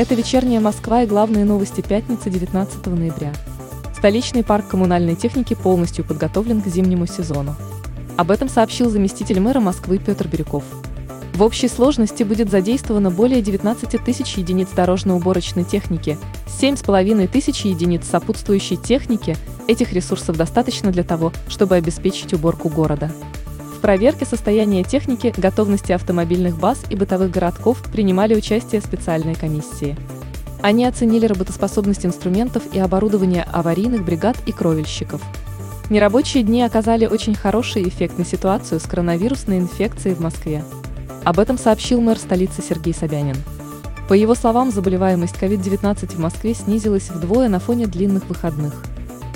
Это вечерняя Москва и главные новости пятницы 19 ноября. Столичный парк коммунальной техники полностью подготовлен к зимнему сезону. Об этом сообщил заместитель мэра Москвы Петр Бирюков. В общей сложности будет задействовано более 19 тысяч единиц дорожно-уборочной техники, 7,5 тысяч единиц сопутствующей техники. Этих ресурсов достаточно для того, чтобы обеспечить уборку города. Проверке состояния техники, готовности автомобильных баз и бытовых городков принимали участие специальные комиссии. Они оценили работоспособность инструментов и оборудования аварийных бригад и кровельщиков. Нерабочие дни оказали очень хороший эффект на ситуацию с коронавирусной инфекцией в Москве. Об этом сообщил мэр столицы Сергей Собянин. По его словам, заболеваемость COVID-19 в Москве снизилась вдвое на фоне длинных выходных.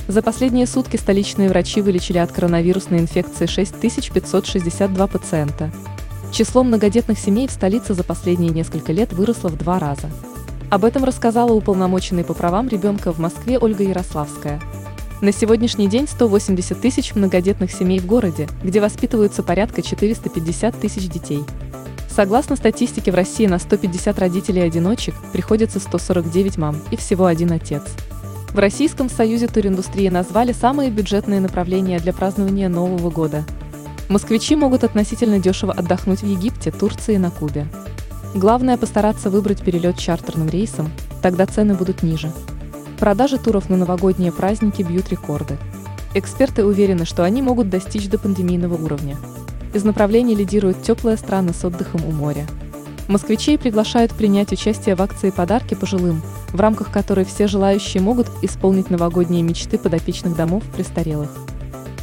За последние сутки столичные врачи вылечили от коронавирусной инфекции 6562 пациента. Число многодетных семей в столице за последние несколько лет выросло в два раза. Об этом рассказала уполномоченный по правам ребенка в Москве Ольга Ярославская. На сегодняшний день 180 тысяч многодетных семей в городе, где воспитываются порядка 450 тысяч детей. Согласно статистике, в России на 150 родителей-одиночек приходится 149 мам и всего один отец. В Российском союзе туриндустрии назвали самые бюджетные направления для празднования Нового года. Москвичи могут относительно дешево отдохнуть в Египте, Турции и на Кубе. Главное постараться выбрать перелет чартерным рейсом, тогда цены будут ниже. Продажи туров на новогодние праздники бьют рекорды. Эксперты уверены, что они могут достичь до пандемийного уровня. Из направлений лидируют теплые страны с отдыхом у моря. Москвичей приглашают принять участие в акции «Подарки пожилым», в рамках которой все желающие могут исполнить новогодние мечты подопечных домов престарелых.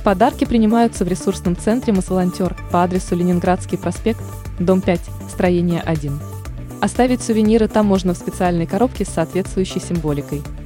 Подарки принимаются в ресурсном центре «Мосволонтер» по адресу Ленинградский проспект, дом 5, строение 1. Оставить сувениры там можно в специальной коробке с соответствующей символикой –